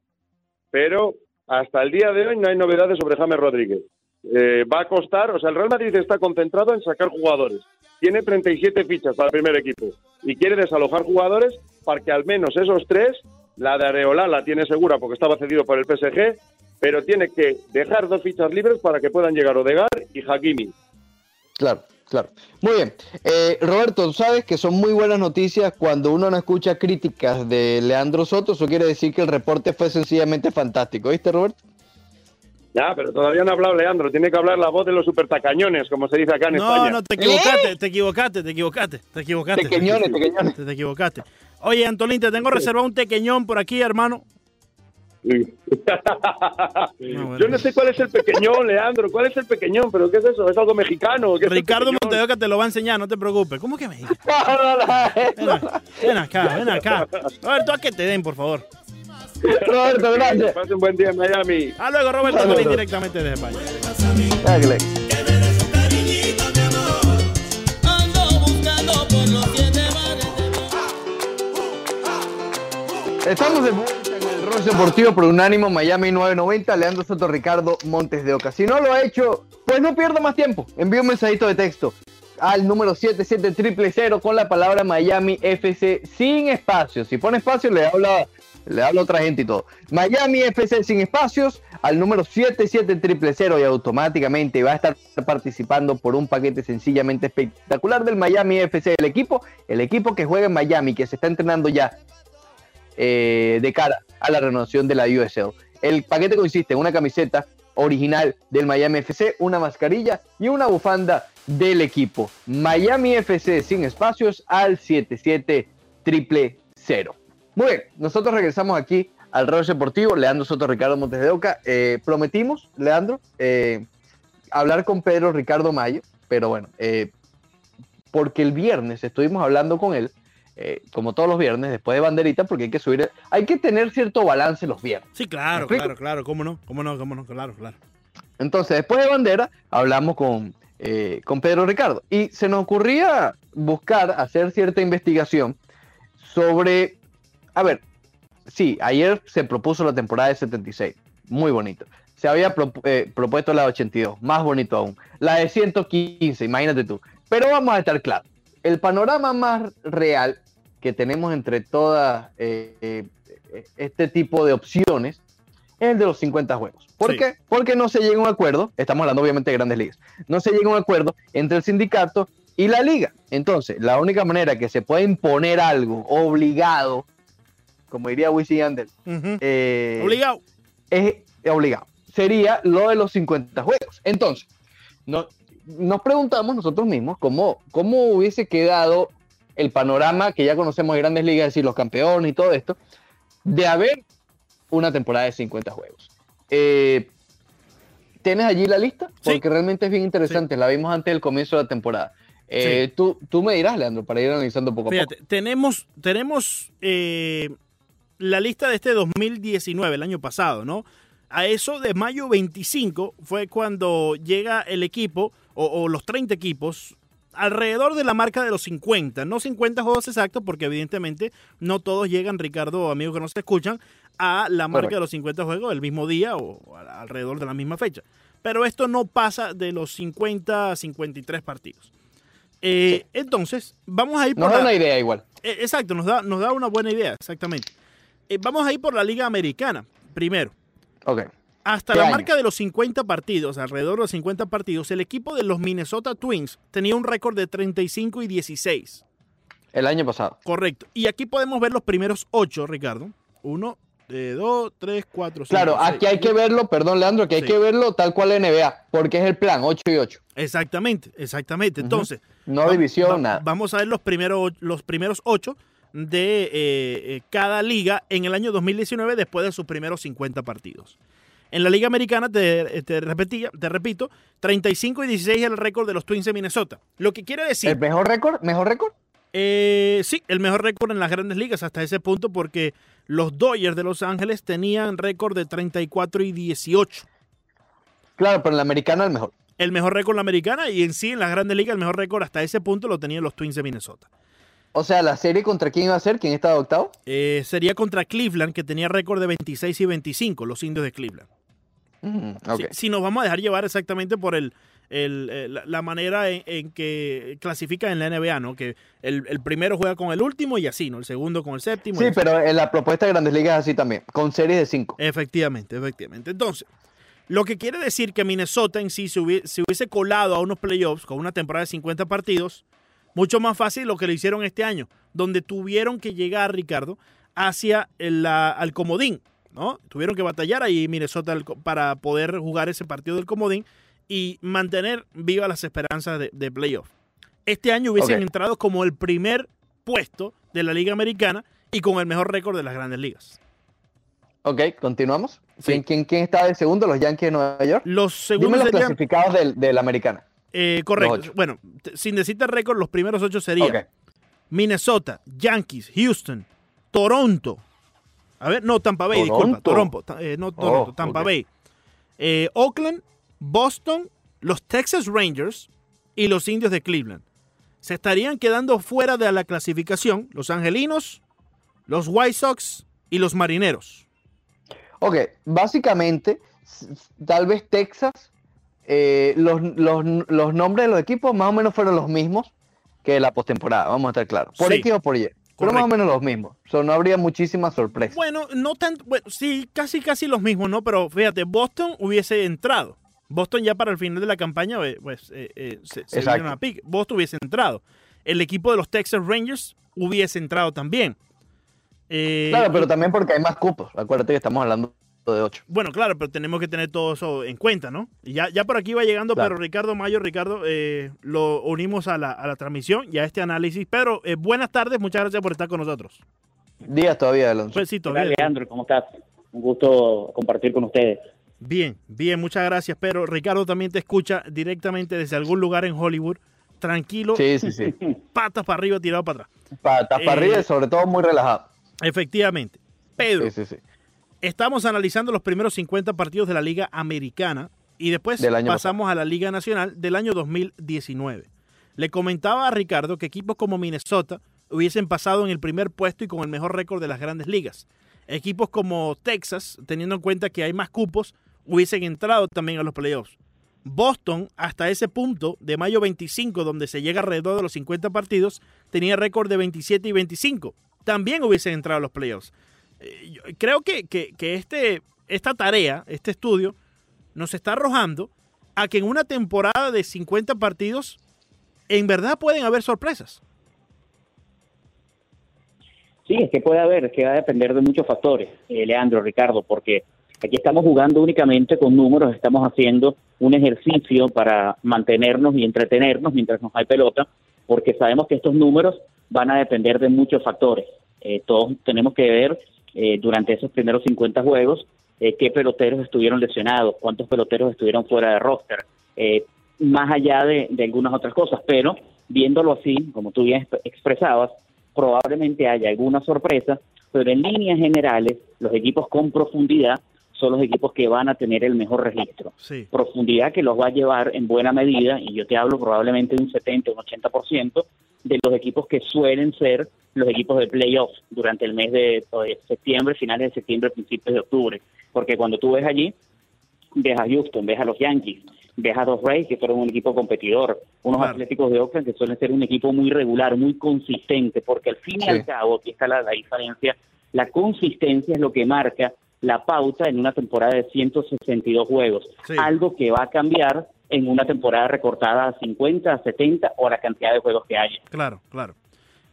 pero hasta el día de hoy no hay novedades sobre James Rodríguez. Eh, va a costar, o sea, el Real Madrid está concentrado en sacar jugadores. Tiene 37 fichas para el primer equipo y quiere desalojar jugadores para que al menos esos tres, la de Areola la tiene segura porque estaba cedido por el PSG, pero tiene que dejar dos fichas libres para que puedan llegar Odegar y Hakimi. Claro. Claro. Muy bien. Eh, Roberto, tú sabes que son muy buenas noticias cuando uno no escucha críticas de Leandro Soto. Eso quiere decir que el reporte fue sencillamente fantástico. ¿Viste, Roberto? Ya, pero todavía no ha hablado Leandro. Tiene que hablar la voz de los supertacañones, como se dice acá en No, España. no, te equivocaste, te equivocaste, te equivocaste, te equivocaste. Tequeñones, tequeñones. Te, te equivocaste. Oye, Antolín, te tengo reservado un tequeñón por aquí, hermano. Bueno. Yo no sé cuál es el pequeñón, Leandro. ¿Cuál es el pequeñón? ¿Pero qué es eso? ¿Es algo mexicano? ¿Qué es Ricardo? Montedoca te lo va a enseñar, no te preocupes. ¿Cómo que me dices? Ven, a- ven acá, ven acá. Roberto, a que te den, por favor. Roberto, gracias. Pase un buen día en Miami. Hasta luego, Roberto. Antolín, directamente desde España. De Estamos de vuelta en Deportivo por Unánimo Miami 990, Leandro Soto Ricardo Montes de Oca. Si no lo ha hecho, pues no pierda más tiempo. Envíe un mensajito de texto al número 77000 con la palabra Miami FC sin espacios. Si pone espacio, le habla, le habla otra gente y todo. Miami FC sin espacios al número 77000 y automáticamente va a estar participando por un paquete sencillamente espectacular del Miami FC, el equipo, el equipo que juega en Miami, que se está entrenando ya eh, de cara a la renovación de la USL. El paquete consiste en una camiseta original del Miami FC, una mascarilla y una bufanda del equipo. Miami FC sin espacios al 77 triple cero. Muy bien, nosotros regresamos aquí al Rollo Deportivo. Leandro Soto, Ricardo Montes de Oca. Eh, prometimos, Leandro, eh, hablar con Pedro Ricardo Mayo, pero bueno, porque el viernes estuvimos hablando con él eh, como todos los viernes, después de banderita, porque hay que subir, hay que tener cierto balance los viernes. Sí, claro, claro, claro. ¿Cómo no? ¿Cómo no? ¿Cómo no? Claro, claro. Entonces, después de bandera, hablamos con, eh, con Pedro Ricardo y se nos ocurría buscar, hacer cierta investigación sobre, a ver, sí, ayer se propuso la temporada de 76, muy bonito. Se había pro- eh, propuesto la de 82, más bonito aún. La de 115, imagínate tú. Pero vamos a estar claros. El panorama más real que tenemos entre todas eh, eh, este tipo de opciones es el de los 50 juegos. ¿Por Sí. qué? Porque no se llega a un acuerdo, estamos hablando obviamente de grandes ligas, no se llega a un acuerdo entre el sindicato y la liga. Entonces, la única manera que se puede imponer algo obligado, como diría Wisin y Yandel, Ujú. eh, Obligado. es obligado. Sería lo de los 50 juegos. Entonces, no- nos preguntamos nosotros mismos cómo, cómo hubiese quedado el panorama que ya conocemos de grandes ligas, es decir, los campeones y todo esto, de haber una temporada de 50 juegos. Eh, ¿Tienes allí la lista? Sí. Porque realmente es bien interesante, la vimos antes del comienzo de la temporada. Eh, tú, tú me dirás, Leandro, para ir analizando poco a poco. Fíjate, tenemos, tenemos eh, la lista de este 2019, el año pasado, ¿no? A eso de mayo 25 fue cuando llega el equipo, o, o los 30 equipos, alrededor de la marca de los 50. No 50 juegos exactos, porque evidentemente no todos llegan, Ricardo, amigos que nos escuchan, a la marca Correcto. de los 50 juegos el mismo día o alrededor de la misma fecha. Pero esto no pasa de los 50 a 53 partidos. Eh, Entonces, vamos a ir por Nos da una idea igual. eh, Exacto, nos da, nos da una buena idea, exactamente. Eh, vamos a ir por la Liga Americana, primero. Ok. Hasta ¿Qué la año? marca de los 50 partidos, alrededor de los 50 partidos, el equipo de los Minnesota Twins tenía un récord de 35 y 16. El año pasado. Correcto. Y aquí podemos ver los primeros 8, Ricardo. 1, 2, 3, 4, 5. Claro, aquí hay que verlo, perdón Leandro, que hay Sí. que verlo tal cual NBA, porque es el plan 8 y 8. Exactamente, exactamente. Entonces, No va- división, va- nada. Vamos a ver los primeros, los primeros 8 de eh, eh, cada liga en el año 2019 después de sus primeros 50 partidos. En la Liga Americana, te, te repetía, te repito, 35 y 16 es el récord de los Twins de Minnesota. Lo que quiere decir, ¿El mejor récord? ¿Mejor récord? eh, sí, el mejor récord en las grandes ligas hasta ese punto porque los Dodgers de Los Ángeles tenían récord de 34 y 18. Claro, pero en la americana el mejor. El mejor récord en la americana y en sí en las grandes ligas el mejor récord hasta ese punto lo tenían los Twins de Minnesota. O sea, la serie contra quién iba a ser, quién estaba octavo. Eh, sería contra Cleveland, que tenía récord de 26 y 25, los indios de Cleveland. Mm. Si, si nos vamos a dejar llevar exactamente por el, el- eh, la, manera en, en que clasifica en la NBA, ¿no? Que el, el primero juega con el último y así, ¿no? El segundo con el séptimo. Sí, pero en la propuesta de Grandes Ligas es así también, con series de 5. Efectivamente, efectivamente. Entonces, Lo que quiere decir que Minnesota en sí se hubiese, se hubiese colado a unos playoffs con una temporada de 50 partidos, mucho más fácil lo que lo hicieron este año, donde tuvieron que llegar, Ricardo, hacia el, la- al comodín, ¿no? Tuvieron que batallar ahí Minnesota para poder jugar ese partido del comodín y mantener vivas las esperanzas de, de playoff. Este año hubiesen entrado como el primer puesto de la Liga Americana y con el mejor récord de las grandes ligas. Ok, continuamos. Sí. ¿Quién, quién, quién está de segundo? ¿Los Yankees de Nueva York? Los Dime segundos los serían... clasificados del- de la americana. eh, correcto. los. Bueno, sin decirte récord, los primeros ocho serían. Minnesota, Yankees, Houston, Toronto. A ver, no, Tampa Bay, disculpa. ¿Toronto? Toronto, ta- eh, no Toronto, Oh, Tampa ok. Bay. Eh, Oakland, Boston, los Texas Rangers y los Indios de Cleveland. Se estarían quedando fuera de la clasificación los Angelinos, los White Sox y los Marineros. Ok, básicamente, tal vez Texas, eh, los, los, los nombres de los equipos más o menos fueron los mismos que la postemporada, vamos a estar claros. Por Sí, X o por Y. Pero más o menos los mismos. O sea, no habría muchísimas sorpresas. Bueno, no tanto, bueno, sí, casi casi los mismos, ¿no? Pero fíjate, Boston hubiese entrado. Boston ya para el final de la campaña, eh, pues, eh, eh, se, se Exacto. dieron a pique. Boston hubiese entrado. El equipo de los Texas Rangers hubiese entrado también. Eh, claro, pero también porque hay más cupos. Acuérdate que estamos hablando de 8. Bueno, claro, pero tenemos que tener todo eso en cuenta, ¿no? Y ya, ya por aquí va llegando, Claro. pero Ricardo Mayo, Ricardo, eh, lo unimos a la, a la transmisión y a este análisis. Pero eh, buenas tardes, muchas gracias por estar con nosotros. Días todavía, Alonso. Pues sí, Hola, todavía. Leandro, ¿cómo estás? Un gusto compartir con ustedes. Bien, bien, muchas gracias. Pero Ricardo también te escucha directamente desde algún lugar en Hollywood, tranquilo, Sí, sí, sí. patas para arriba, tirado para atrás. Patas Eh, para arriba y sobre todo muy relajado. Efectivamente. Pedro, Sí, sí, sí. Estamos analizando los primeros 50 partidos de la Liga Americana y después pasamos a la Liga Nacional del año 2019. Le comentaba a Ricardo que equipos como Minnesota hubiesen pasado en el primer puesto y con el mejor récord de las grandes ligas. Equipos como Texas, teniendo en cuenta que hay más cupos, hubiesen entrado también a los playoffs. Boston, hasta ese punto de mayo 25, donde se llega alrededor de los 50 partidos, tenía récord de 27 y 25. También hubiesen entrado a los playoffs. Creo que, que- que este, esta tarea, este estudio, nos está arrojando a que en una temporada de 50 partidos, en verdad pueden haber sorpresas. Sí, es que puede haber, es que va a depender de muchos factores, eh, Leandro, Ricardo, porque aquí estamos jugando únicamente con números, estamos haciendo un ejercicio para mantenernos y entretenernos mientras nos hay pelota, porque sabemos que estos números van a depender de muchos factores. Eh, todos tenemos que ver eh, durante esos primeros 50 juegos eh, qué peloteros estuvieron lesionados, cuántos peloteros estuvieron fuera de roster, eh, más allá de, de algunas otras cosas, pero viéndolo así, como tú bien exp- expresabas, probablemente haya alguna sorpresa, pero en líneas generales, los equipos con profundidad son los equipos que van a tener el mejor registro. Sí. Profundidad que los va a llevar en buena medida, y yo te hablo probablemente de un 70 o un 80% de los equipos que suelen ser los equipos de playoffs durante el mes de, de septiembre, finales de septiembre, principios de octubre. Porque cuando tú ves allí, ves a Houston, ves a los Yankees, ves a los Rays, que fueron un equipo competidor, unos Claro. Atléticos de Oakland que suelen ser un equipo muy regular, muy consistente, porque al fin y Sí. al cabo, aquí está la, la diferencia, la consistencia es lo que marca la pauta en una temporada de 162 juegos, Sí. algo que va a cambiar en una temporada recortada a 50, a 70 o a la cantidad de juegos que haya. Claro, claro.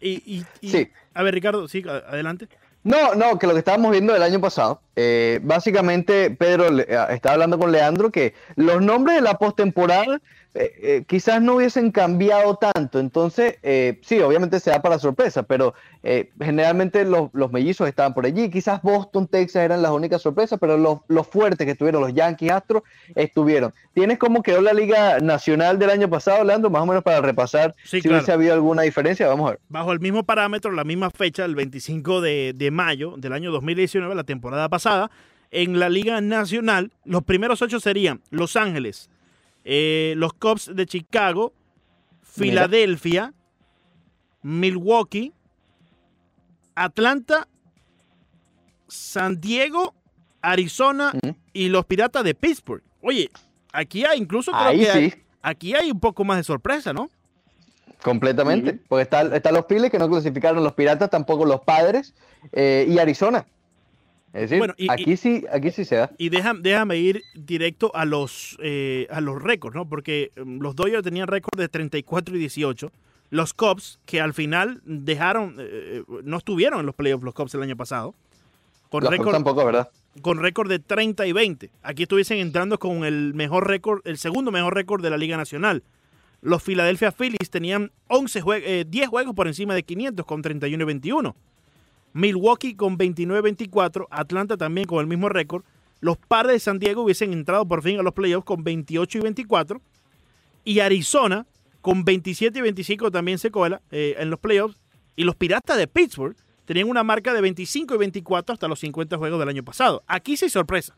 Y, y- y- Sí. A ver, Ricardo, sí, adelante. No, no, que lo que estábamos viendo el año pasado, eh, básicamente Pedro le- eh, estaba hablando con Leandro que los nombres de la postemporada eh, eh, quizás no hubiesen cambiado tanto, entonces eh, sí, obviamente se da para sorpresa, pero eh, generalmente los, los mellizos estaban por allí, quizás Boston, Texas eran las únicas sorpresas, pero los, los fuertes que estuvieron, los Yankees, Astros, estuvieron. ¿Tienes cómo quedó la Liga Nacional del año pasado, Leandro? Más o menos para repasar Sí, si claro. hubiese habido alguna diferencia, vamos a ver. Bajo el mismo parámetro, la misma fecha, el 25 de, de mayo del año 2019, la temporada pasada, en la Liga Nacional, los primeros ocho serían Los Ángeles, eh, los Cubs de Chicago, Filadelfia, Milwaukee, Atlanta, San Diego, Arizona y los Piratas de Pittsburgh. Oye, aquí hay incluso creo Ahí que hay- sí. aquí hay un poco más de sorpresa, ¿no? Completamente, porque están está los Phillies que no clasificaron, los Piratas tampoco los Padres eh, y Arizona. Es decir, Bueno, y- y- aquí, sí, aquí sí se da. Y déjame, déjame ir directo a los, eh, a los récords, ¿no? Porque mm, los Dodgers tenían récord de 34 y 18. Los Cubs, que al final dejaron, eh, no estuvieron en los playoffs los Cubs el año pasado, con Los Cubs récord tampoco, ¿verdad? con récord de 30 y 20. Aquí estuviesen entrando con el mejor récord, el segundo mejor récord de la Liga Nacional. Los Philadelphia Phillies tenían 11 jue- eh, 10 juegos por encima de 500 con 31 y 21. Milwaukee con 29-24, Atlanta también con el mismo récord. Los padres de San Diego hubiesen entrado por fin a los playoffs con 28 y 24. Y Arizona con 27 y 25 también se cola eh, en los playoffs. Y los Piratas de Pittsburgh tenían una marca de 25 y 24 hasta los 50 juegos del año pasado. Aquí sí hay sorpresa.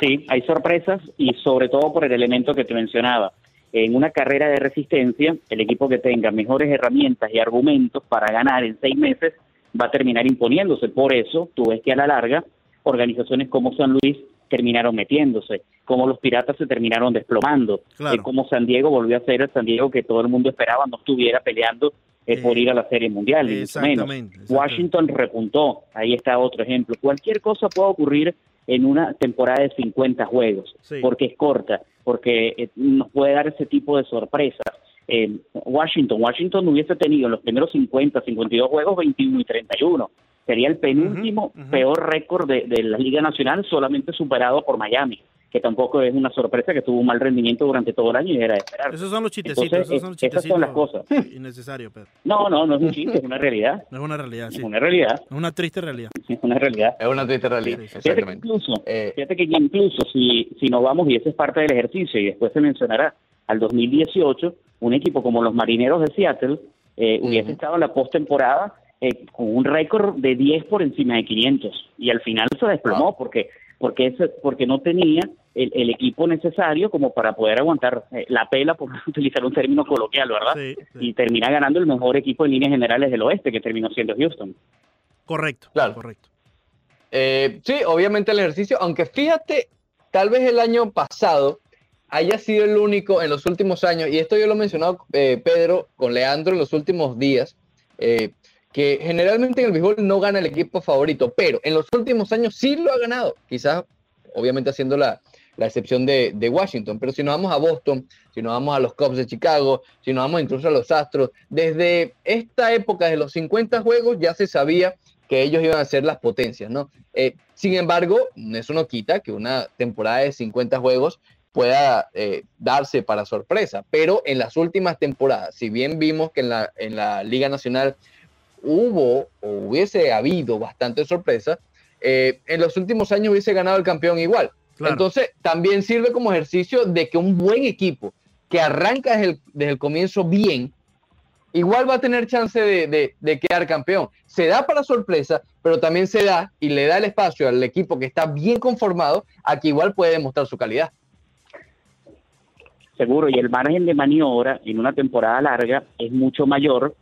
Sí, hay sorpresas y sobre todo por el elemento que te mencionaba. En una carrera de resistencia, el equipo que tenga mejores herramientas y argumentos para ganar en seis meses va a terminar imponiéndose. Por eso, tú ves que a la larga, organizaciones como San Luis terminaron metiéndose, como los Piratas se terminaron desplomando, Claro. eh, como San Diego volvió a ser el San Diego que todo el mundo esperaba no estuviera peleando eh, por Eh, ir a la Serie Mundial, menos. Exactamente. Washington repuntó, ahí está otro ejemplo. Cualquier cosa puede ocurrir en una temporada de 50 juegos, Sí. porque es corta, porque eh, nos puede dar ese tipo de sorpresas. Eh, Washington, Washington hubiese tenido en los primeros 50, 52 juegos 21 y 31. Sería el penúltimo peor récord de, de la Liga Nacional, solamente superado por Miami, que tampoco es una sorpresa, que tuvo un mal rendimiento durante todo el año y era de esperar. Esos son los chistecitos. Entonces, esos son los eh, esas son las chistecitos cosas. innecesarios, Pedro. No, no, no es un chiste, es una realidad. No es una realidad, sí. Es una realidad, Es una triste realidad. es una realidad. Es una triste realidad. Sí, sí. Fíjate que Exactamente. incluso, Eh, fíjate que incluso si, si nos vamos, y ese es parte del ejercicio, y después se mencionará al 2018, un equipo como los Marineros de Seattle eh, hubiese estado en la postemporada eh, con un récord de 10 por encima de 500, y al final se desplomó porque porque ese- porque no tenía el, el equipo necesario como para poder aguantar eh, la pela, por utilizar un término coloquial, ¿verdad? Sí, sí. Y termina ganando el mejor equipo en líneas generales del oeste, que terminó siendo Houston. Correcto. Claro. Correcto. Eh, sí, obviamente el ejercicio, aunque fíjate, tal vez el año pasado haya sido el único en los últimos años, y esto yo lo he mencionado, eh, Pedro, con Leandro en los últimos días, eh, que generalmente en el béisbol no gana el equipo favorito, pero en los últimos años sí lo ha ganado, quizás obviamente haciendo la, la excepción de, de Washington, pero si nos vamos a Boston, si nos vamos a los Cubs de Chicago, si nos vamos incluso a los Astros, desde esta época de los 50 juegos ya se sabía que ellos iban a ser las potencias, ¿no? Eh, sin embargo, eso no quita que una temporada de 50 juegos pueda eh, darse para sorpresa, pero en las últimas temporadas, si bien vimos que en la, en la Liga Nacional hubo o hubiese habido bastante sorpresa, eh, en los últimos años hubiese ganado el campeón igual. Claro. Entonces, también sirve como ejercicio de que un buen equipo que arranca desde el, desde el comienzo bien, igual va a tener chance de, de- de quedar campeón. Se da para sorpresa, pero también se da y le da el espacio al equipo que está bien conformado a que igual puede demostrar su calidad. Seguro, y el margen de maniobra en una temporada larga es mucho mayor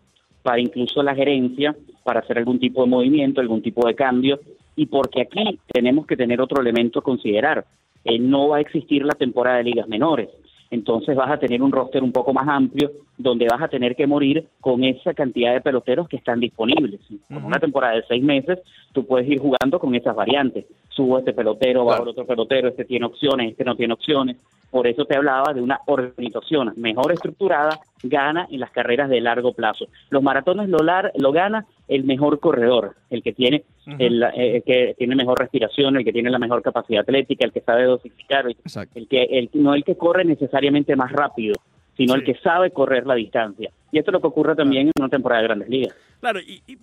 para incluso la gerencia, para hacer algún tipo de movimiento, algún tipo de cambio, y porque aquí tenemos que tener otro elemento a considerar. Eh, no va a existir la temporada de ligas menores. Entonces vas a tener un roster un poco más amplio donde vas a tener que morir con esa cantidad de peloteros que están disponibles. Con una temporada de seis meses, tú puedes ir jugando con esas variantes. Subo este pelotero, bajo Claro. el otro pelotero, este tiene opciones, este no tiene opciones. Por eso te hablaba de una organización mejor estructurada, gana en las carreras de largo plazo. Los maratones lo, lar- lo gana el mejor corredor, el que tiene el, eh, el que tiene mejor respiración, el que tiene la mejor capacidad atlética, el que sabe dosificar, el, Exacto. el que el, no el que corre necesariamente más rápido, sino Sí. el que sabe correr la distancia. Y esto es lo que ocurre también en una temporada de Grandes Ligas. Claro, y, y-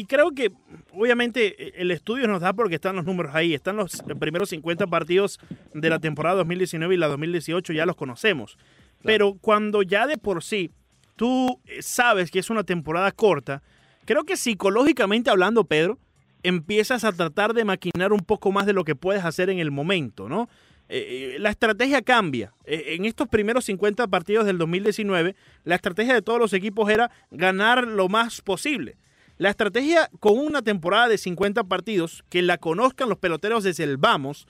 y- creo que obviamente eh, el estudio nos da porque están los números ahí, están los primeros 50 partidos de la temporada 2019 y la 2018, ya los conocemos. Pero cuando ya de por sí tú eh, sabes que es una temporada corta, creo que psicológicamente hablando, Pedro, empiezas a tratar de maquinar un poco más de lo que puedes hacer en el momento, ¿no? Eh, eh, la estrategia cambia. En estos primeros 50 partidos del 2019, la estrategia de todos los equipos era ganar lo más posible. La estrategia con una temporada de 50 partidos, que la conozcan los peloteros desde el vamos,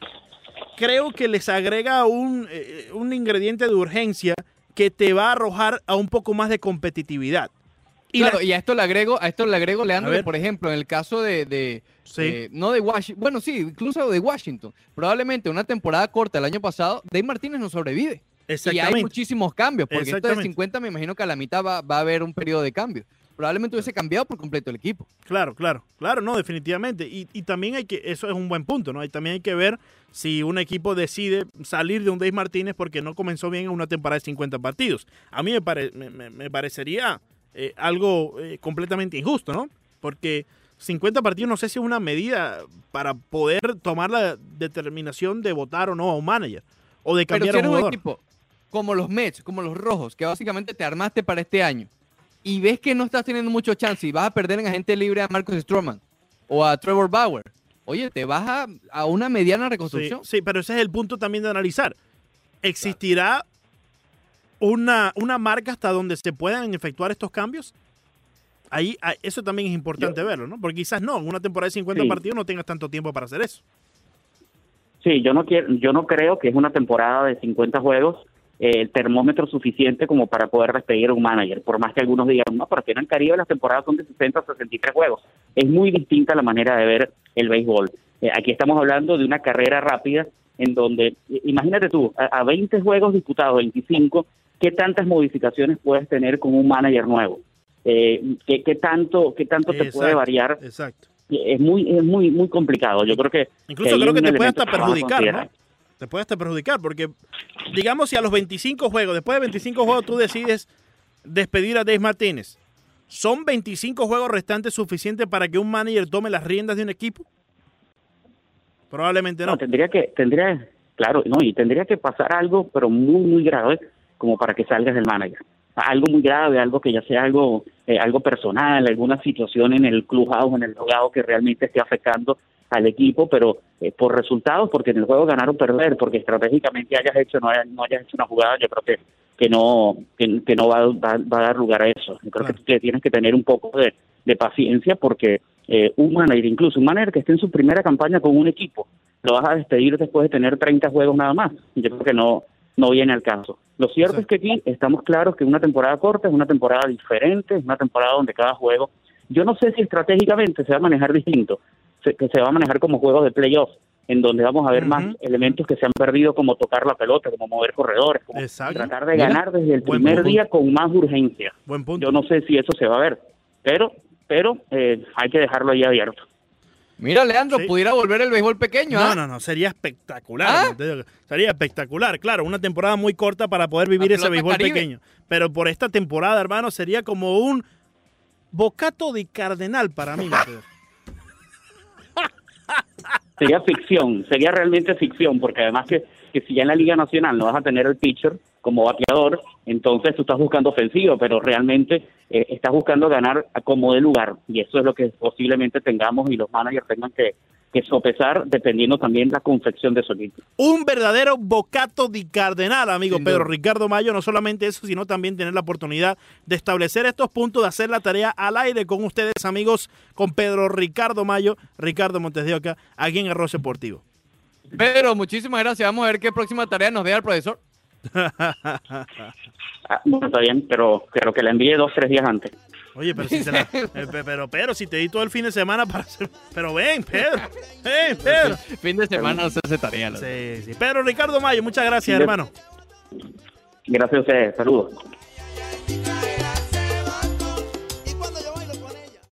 creo que les agrega un, eh, un ingrediente de urgencia que te va a arrojar a un poco más de competitividad. Y claro, la- y a esto le agrego, a esto le agrego, Leandro, por ejemplo, en el caso de, de, Sí. eh, no de Washington, bueno, sí, incluso de Washington, probablemente una temporada corta el año pasado, Dave Martínez no sobrevive. Y hay Exactamente. muchísimos cambios, porque esto de Exactamente. 50 me imagino que a la mitad va, va a haber un periodo de cambio. Probablemente hubiese cambiado por completo el equipo. Claro, claro, claro, no, definitivamente. Y, y también hay que, eso es un buen punto, ¿no? Y también hay que ver si un equipo decide salir de un Dave Martínez porque no comenzó bien en una temporada de 50 partidos. A mí me, pare- me, me- me parecería eh, algo eh, completamente injusto, ¿no? Porque 50 partidos no sé si es una medida para poder tomar la determinación de votar o no a un manager o de Pero cambiar si a un un jugador. equipo como los Mets, como los Rojos, que básicamente te armaste para este año, y ves que no estás teniendo mucho chance y vas a perder en agente libre a Marcus Stroman o a Trevor Bauer, oye, te vas a, a una mediana reconstrucción. sí, pero ese es el punto también de analizar. ¿Existirá una, una marca hasta donde se puedan efectuar estos cambios? Ahí, ah, eso también es importante verlo, ¿no? Porque quizás no, en una temporada de 50 Sí. partidos no tengas tanto tiempo para hacer eso. Sí, yo no quiero, yo no creo que es una temporada de 50 juegos el termómetro suficiente como para poder despedir a un manager, por más que algunos digan, no, pero aquí en el Caribe las temporadas son de 60 a 63 juegos. Es muy distinta la manera de ver el béisbol. Eh, aquí estamos hablando de una carrera rápida en donde, eh, imagínate tú, a, a 20 juegos disputados, 25, ¿qué tantas modificaciones puedes tener con un manager nuevo? Eh, ¿qué, qué tanto, qué tanto te puede variar? Exacto. Es muy, es muy, muy complicado. Yo creo que Incluso ahí creo que te puede hasta que perjudicar. ¿no? Te puede hasta perjudicar, porque digamos si a los 25 juegos, después de 25 juegos tú decides despedir a Dave Martínez, ¿son 25 juegos restantes suficientes para que un manager tome las riendas de un equipo? Probablemente no. No, tendría que, tendría, claro, no, y tendría que pasar algo, pero muy, muy grave, como para que salgas del manager. Algo muy grave, algo que ya sea algo, eh, algo personal, alguna situación en el clubhouse, en el jugado que realmente esté afectando al equipo, pero eh, por resultados, porque en el juego ganar o perder, porque estratégicamente hayas hecho no hayas, no hayas hecho una jugada, yo creo que que no que, que no va, va, va a dar lugar a eso. Yo creo Claro. que tienes que tener un poco de, de paciencia porque eh, un manager, incluso un manager que esté en su primera campaña con un equipo, lo vas a despedir después de tener 30 juegos nada más. Yo creo que no no viene al caso. Lo cierto es que aquí estamos claros que una temporada corta es una temporada diferente, es una temporada donde cada juego, yo no sé si estratégicamente se va a manejar distinto, que se va a manejar como juegos de playoffs, en donde vamos a ver más elementos que se han perdido, como tocar la pelota, como mover corredores, como Exacto. tratar de Mira, ganar desde el buen primer día con más urgencia. Buen punto. Yo no sé si eso se va a ver, pero pero eh, hay que dejarlo ahí abierto. Mira, Leandro, Sí. pudiera volver el béisbol pequeño. No, no, no, sería espectacular. ¿Ah? Sería espectacular, claro, una temporada muy corta para poder vivir ese béisbol Caribe. pequeño. Pero por esta temporada, hermano, sería como un bocato de cardenal para mí. Sería ficción, sería realmente ficción, porque además que, que si ya en la Liga Nacional no vas a tener el pitcher como bateador, entonces tú estás buscando ofensivo, pero realmente eh, estás buscando ganar como de lugar, y eso es lo que posiblemente tengamos y los managers tengan que, que sopesar dependiendo también la confección de su equipo. un verdadero bocato de cardenal, amigo Sin Pedro duda. Ricardo Mayo. No solamente eso, sino también tener la oportunidad de establecer estos puntos, de hacer la tarea al aire con ustedes, amigos, con Pedro Ricardo Mayo, Ricardo Montes de Oca, aquí en Arroz Deportivo. Pedro, muchísimas gracias. Vamos a ver qué próxima tarea nos deja el profesor. Ah, bueno, está bien, pero creo que la envíe dos, tres días antes. Oye, pero si, se la- eh, pe- pero, Pedro, si te di todo el fin de semana para hacer... Pero ven, Pedro. Ven, Pedro. Fin de semana no se hace tarea. Sí, sí. Pedro Ricardo Mayo, muchas gracias, Sí, hermano. Gracias a ustedes, saludos.